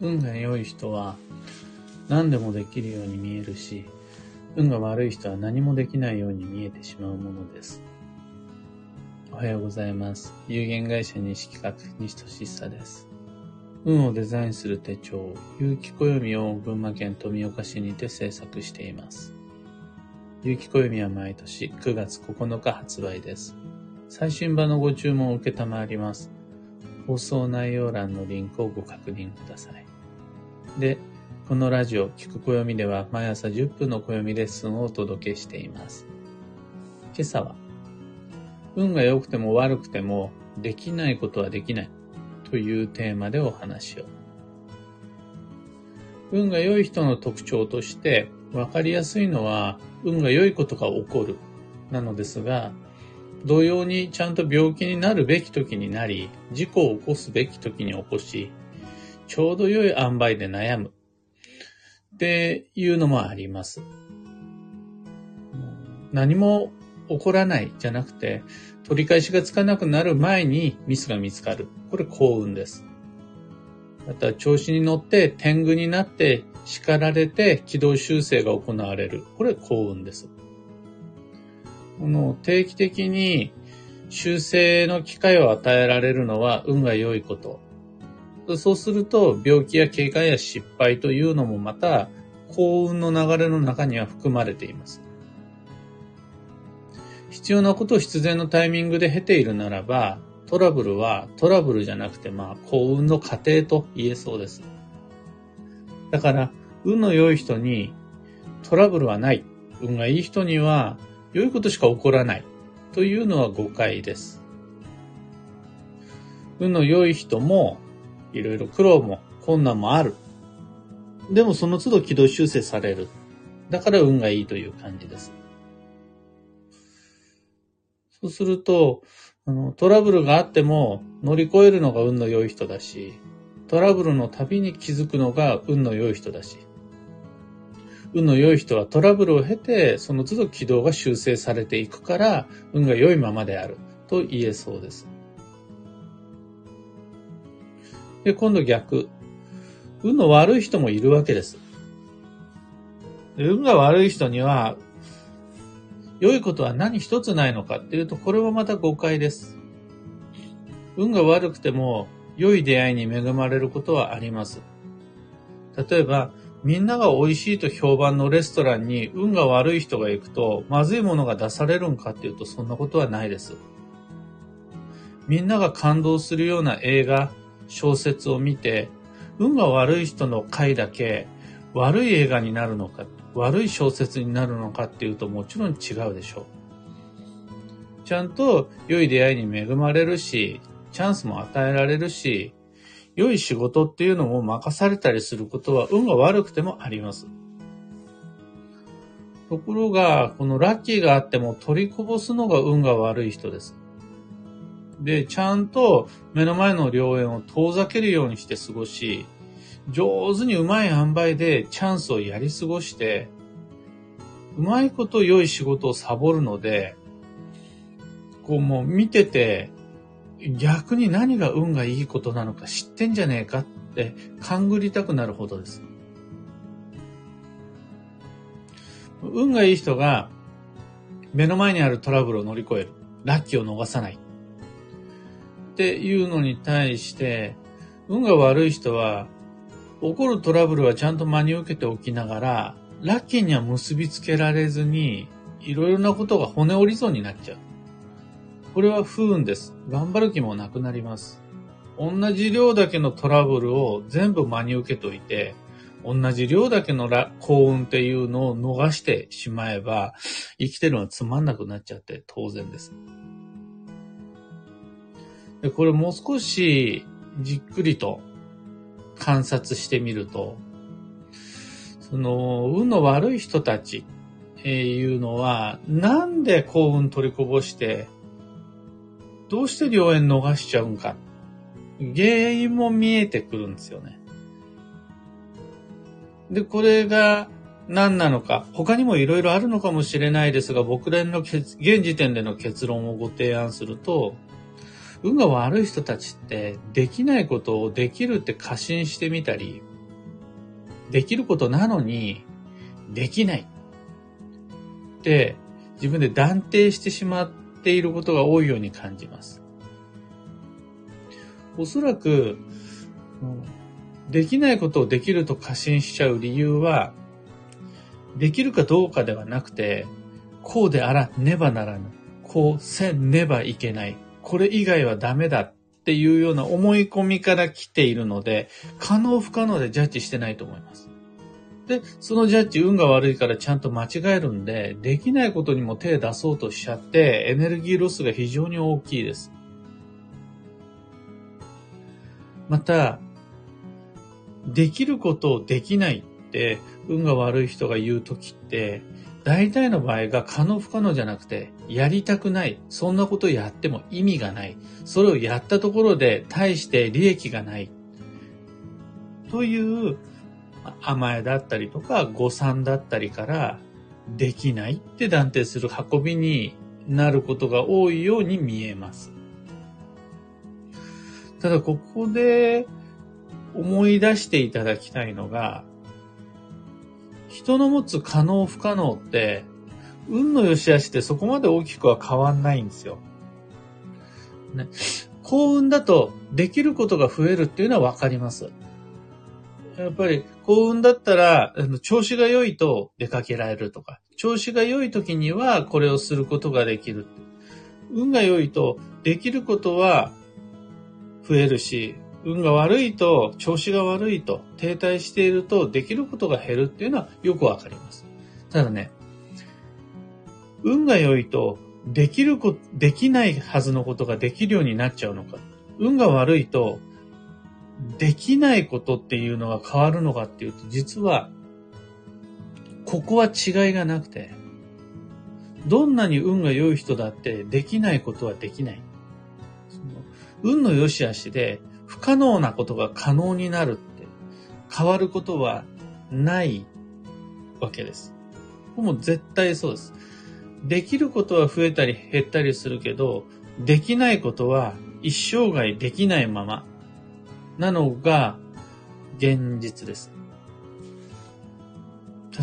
運が良い人は何でもできるように見えるし、運が悪い人は何もできないように見えてしまうものです。おはようございます。有限会社西企画、西俊久です。運をデザインする手帳、有機暦を群馬県富岡市にて制作しています。有機暦は毎年9月9日発売です。最新版のご注文を受けたまわります。放送内容欄のリンクをご確認ください。で、このラジオ、聞く暦では毎朝10分の暦レッスンをお届けしています。今朝は、運が良くても悪くてもできないことはできないというテーマでお話を。運が良い人の特徴として分かりやすいのは運が良いことが起こるなのですが、同様にちゃんと病気になるべき時になり、事故を起こすべき時に起こし、ちょうど良い塩梅で悩むっていうのもあります。何も起こらないじゃなくて、取り返しがつかなくなる前にミスが見つかる。これ幸運です。また調子に乗って天狗になって叱られて軌道修正が行われる。これ幸運です。この定期的に修正の機会を与えられるのは運が良いこと。そうすると病気や警戒や失敗というのもまた幸運の流れの中には含まれています。必要なことを必然のタイミングで経ているならば、トラブルはトラブルじゃなくてまあ幸運の過程と言えそうです。だから、運の良い人にトラブルはない。運がいい人には良いことしか起こらないというのは誤解です。運の良い人も、いろいろ苦労も困難もある。でもその都度軌道修正される。だから運がいいという感じです。そうすると、あの、トラブルがあっても乗り越えるのが運の良い人だし、トラブルのたびに気づくのが運の良い人だし、運の良い人はトラブルを経て、その都度軌道が修正されていくから、運が良いままであると言えそうです。で、今度逆。運の悪い人もいるわけです。運が悪い人には、良いことは何一つないのかっていうと、これはまた誤解です。運が悪くても、良い出会いに恵まれることはあります。例えば、みんなが美味しいと評判のレストランに運が悪い人が行くとまずいものが出されるんかっていうとそんなことはないです。みんなが感動するような映画、小説を見て運が悪い人の回だけ悪い映画になるのか、悪い小説になるのかっていうともちろん違うでしょう。ちゃんと良い出会いに恵まれるし、チャンスも与えられるし、良い仕事っていうのを任されたりすることは運が悪くてもあります。ところが、このラッキーがあっても取りこぼすのが運が悪い人です。で、ちゃんと目の前の良縁を遠ざけるようにして過ごし、上手にうまい塩梅でチャンスをやり過ごして、うまいこと良い仕事をサボるので、こうもう見てて逆に何が運がいいことなのか知ってんじゃねえかって勘ぐりたくなるほどです。運がいい人が目の前にあるトラブルを乗り越える。ラッキーを逃さない。っていうのに対して、運が悪い人は、起こるトラブルはちゃんと真に受けておきながら、ラッキーには結びつけられずに、いろいろなことが骨折りそうになっちゃう。これは不運です。頑張る気もなくなります。同じ量だけのトラブルを全部真に受けといて、同じ量だけの幸運っていうのを逃してしまえば、生きてるのはつまんなくなっちゃって当然です。でこれもう少しじっくりと観察してみると、その、運の悪い人たちっていうのは、なんで幸運取りこぼしてどうして良縁逃しちゃうんか。原因も見えてくるんですよね。で、これが何なのか、他にもいろいろあるのかもしれないですが、僕らの現時点での結論をご提案すると、運が悪い人たちってできないことをできるって過信してみたり、できることなのにできないって自分で断定してしまっていることが多いように感じます。おそらく、できないことをできると過信しちゃう理由は、できるかどうかではなくて、こうであらねばならぬ。こうせねばいけない。これ以外はダメだっていうような思い込みから来ているので、可能不可能でジャッジしてないと思います。で、そのジャッジ運が悪いからちゃんと間違えるんで、できないことにも手出そうとしちゃって、エネルギーロスが非常に大きいです。また、できることをできないって、運が悪い人が言うときって、大体の場合が可能不可能じゃなくて、やりたくない。そんなことやっても意味がない。それをやったところで、大して利益がない。という甘えだったりとか誤算だったりからできないって断定する運びになることが多いように見えます。ただここで思い出していただきたいのが、人の持つ可能不可能って、運の良し悪しってそこまで大きくは変わんないんですよ。ね、幸運だとできることが増えるっていうのはわかります。やっぱり幸運だったら、調子が良いと出かけられるとか、調子が良い時にはこれをすることができる。運が良いとできることは増えるし、運が悪いと、調子が悪いと、停滞していると、できることが減るっていうのはよくわかります。ただね、運が良いと、できるこ、できないはずのことができるようになっちゃうのか。運が悪いと、できないことっていうのが変わるのかっていうと、実は、ここは違いがなくて、どんなに運が良い人だってできないことはできない。その運の良し悪しで不可能なことが可能になるって変わることはないわけです。もう絶対そうです。できることは増えたり減ったりするけど、できないことは一生涯できないままなのが現実です。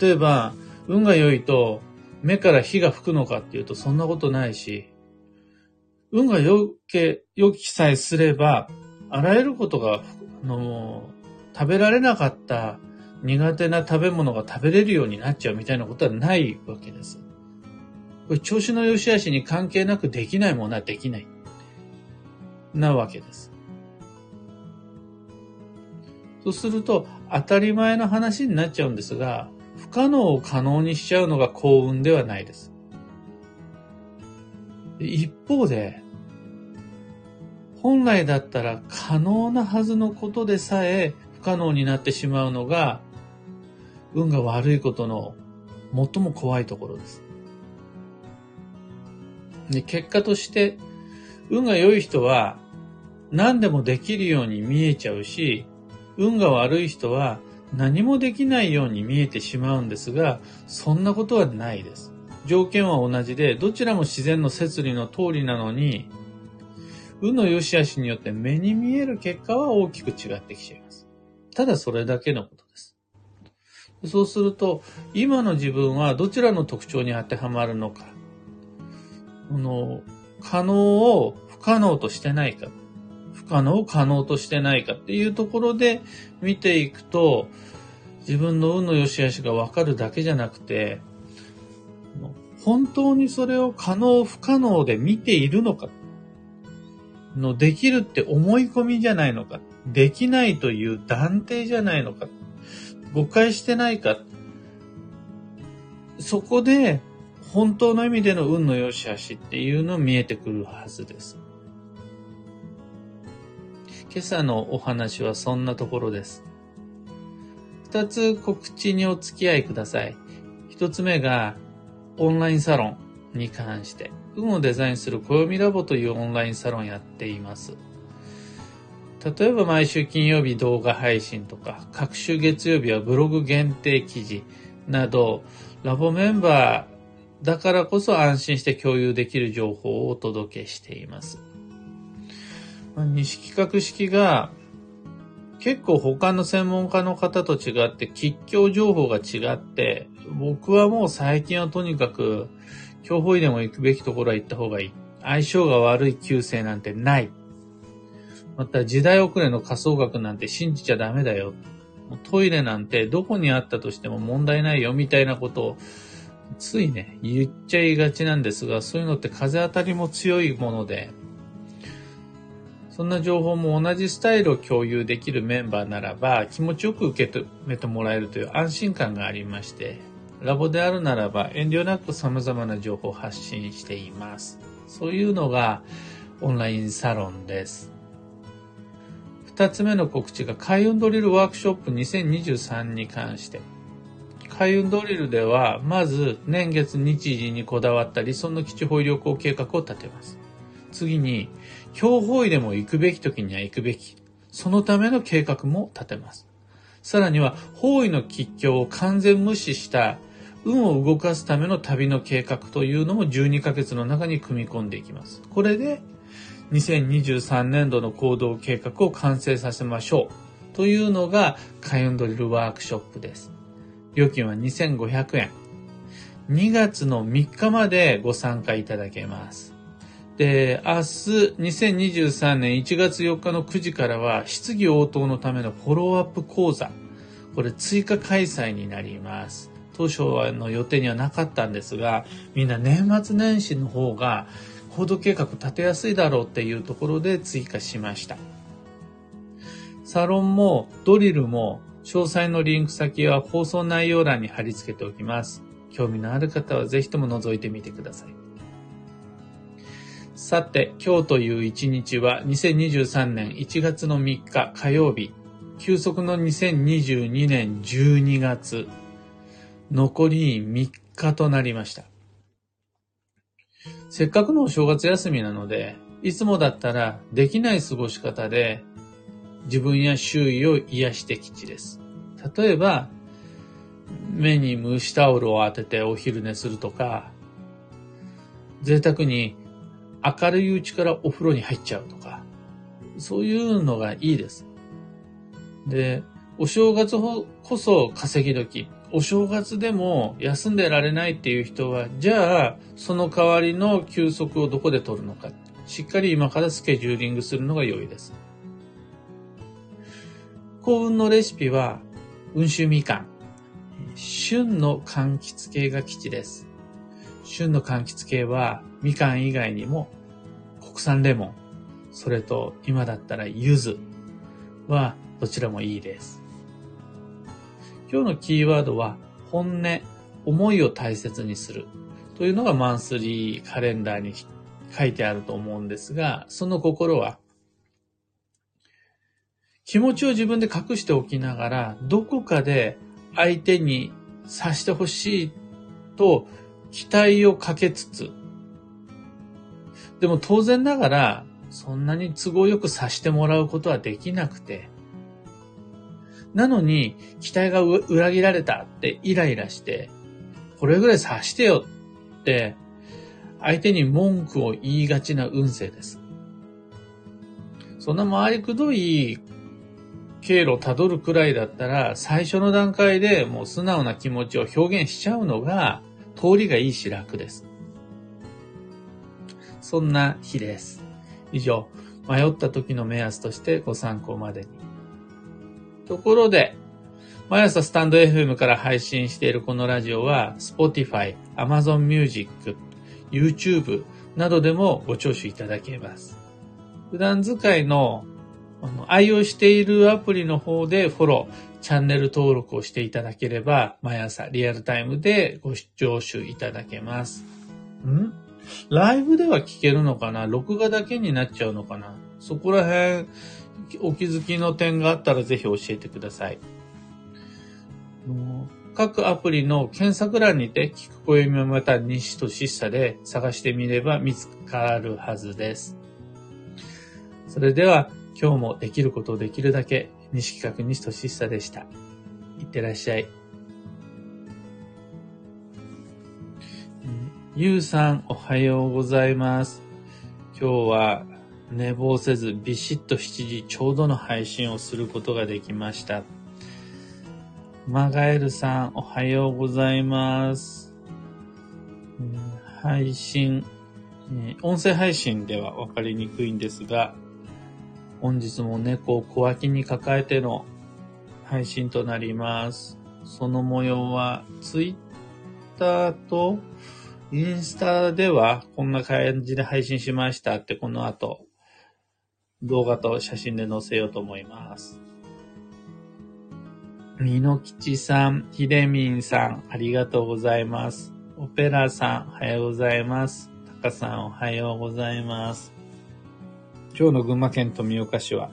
例えば、運が良いと目から火が吹くのかっていうとそんなことないし、運が良け、良きさえすれば、あらゆることが、あの、食べられなかった苦手な食べ物が食べれるようになっちゃうみたいなことはないわけです。これ調子の良し悪しに関係なくできないものはできない。なわけです。そうすると、当たり前の話になっちゃうんですが、不可能を可能にしちゃうのが幸運ではないです。一方で、本来だったら可能なはずのことでさえ不可能になってしまうのが、運が悪いことの最も怖いところです。で結果として、運が良い人は何でもできるように見えちゃうし、運が悪い人は何もできないように見えてしまうんですが、そんなことはないです。条件は同じで、どちらも自然の摂理の通りなのに、運の良し悪しによって目に見える結果は大きく違ってきちゃいます。ただそれだけのことです。そうすると、今の自分はどちらの特徴に当てはまるのか。この、可能を不可能としてないか。不可能を可能としてないかっていうところで見ていくと、自分の運の良し悪しがわかるだけじゃなくて、本当にそれを可能不可能で見ているのか、のできるって思い込みじゃないのか、できないという断定じゃないのか、誤解してないか、そこで本当の意味での運の良し悪しっていうの見えてくるはずです。今朝のお話はそんなところです。二つ告知にお付き合いください。一つ目が、オンラインサロンに関して、運をデザインする暦ラボというオンラインサロンやっています。例えば毎週金曜日動画配信とか、各週月曜日はブログ限定記事など、ラボメンバーだからこそ安心して共有できる情報をお届けしています。西企画式が結構他の専門家の方と違って吉祥情報が違って、僕はもう最近はとにかく、競歩医でも行くべきところは行った方がいい。相性が悪い旧姓なんてない。また時代遅れの仮想学なんて信じちゃダメだよ。トイレなんてどこにあったとしても問題ないよみたいなことをついね、言っちゃいがちなんですが、そういうのって風当たりも強いもので、そんな情報も同じスタイルを共有できるメンバーならば気持ちよく受け止めてもらえるという安心感がありまして、ラボであるならば遠慮なく様々な情報を発信しています。そういうのがオンラインサロンです。二つ目の告知が開運ドリルワークショップ2023に関して。開運ドリルでは、まず年月日時にこだわった理想の基地保医旅行計画を立てます。次に、強法医でも行くべき時には行くべき。そのための計画も立てます。さらには、方位の吉凶を完全無視した運を動かすための旅の計画というのも12ヶ月の中に組み込んでいきます。これで2023年度の行動計画を完成させましょうというのが開運ドリルワークショップです。料金は2500円。2月の3日までご参加いただけます。で、明日、2023年1月4日の9時からは、質疑応答のためのフォローアップ講座。これ追加開催になります。当初の予定にはなかったんですが、みんな年末年始の方が行動計画立てやすいだろうっていうところで追加しました。サロンもドリルも詳細のリンク先は放送内容欄に貼り付けておきます。興味のある方はぜひとも覗いてみてください。さて、今日という一日は2023年1月の3日火曜日、休息の2022年12月、残り3日となりました。せっかくのお正月休みなので、いつもだったらできない過ごし方で自分や周囲を癒してきちです。例えば、目に蒸しタオルを当ててお昼寝するとか、贅沢に明るいうちからお風呂に入っちゃうとか、そういうのがいいです。で、お正月こそ稼ぎ時。お正月でも休んでられないっていう人は、じゃあ、その代わりの休息をどこで取るのか。しっかり今からスケジューリングするのが良いです。幸運のレシピは、温州みかん。旬の柑橘系が基地です。旬の柑橘系は、みかん以外にも、国産レモン、それと今だったら柚子はどちらもいいです。今日のキーワードは、本音、思いを大切にするというのがマンスリーカレンダーに書いてあると思うんですが、その心は、気持ちを自分で隠しておきながら、どこかで相手にさしてほしいと期待をかけつつ、でも当然ながら、そんなに都合よくさしてもらうことはできなくて、なのに、期待が裏切られたってイライラして、これぐらい察してよって、相手に文句を言いがちな運勢です。そんな回りくどい経路をたどるくらいだったら、最初の段階でもう素直な気持ちを表現しちゃうのが、通りがいいし楽です。そんな日です。以上、迷った時の目安としてご参考までに。ところで、毎朝スタンド FM から配信しているこのラジオは、Spotify、Amazon Music、YouTube などでもご聴取いただけます。普段使いのあの愛用しているアプリの方でフォロー、チャンネル登録をしていただければ、毎朝リアルタイムでご視聴取いただけます。ん？ライブでは聞けるのかな？録画だけになっちゃうのかな？そこら辺、お気づきの点があったらぜひ教えてください。各アプリの検索欄にて、聞く声もまた西としさで探してみれば見つかるはずです。それでは、今日もできることをできるだけ、西企画西としさでした。いってらっしゃい。ゆうさん、おはようございます。今日は寝坊せずビシッと7時ちょうどの配信をすることができました。マガエルさん、おはようございます。配信、音声配信ではわかりにくいんですが、本日も猫を小脇に抱えての配信となります。その模様は、ツイッターとインスタではこんな感じで配信しましたってこの後動画と写真で載せようと思います。みのきちさん、ひでみんさん、ありがとうございます。オペラさん、おはようございます。たかさん、おはようございます。今日の群馬県富岡市は、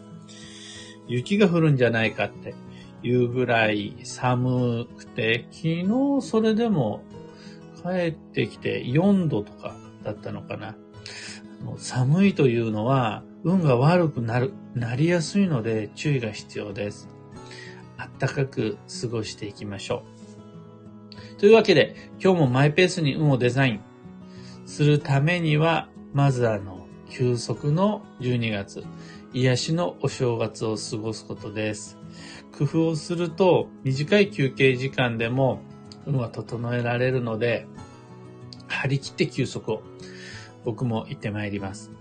雪が降るんじゃないかっていうぐらい寒くて、昨日それでも帰ってきて4度とかだったのかな。寒いというのは運が悪くなる、なりやすいので注意が必要です。あったかく過ごしていきましょう。というわけで、今日もマイペースに運をデザインするためには、まずあの、休息の12月、癒しのお正月を過ごすことです。工夫をすると、短い休憩時間でも運は整えられるので、張り切って休息を僕も行ってまいります。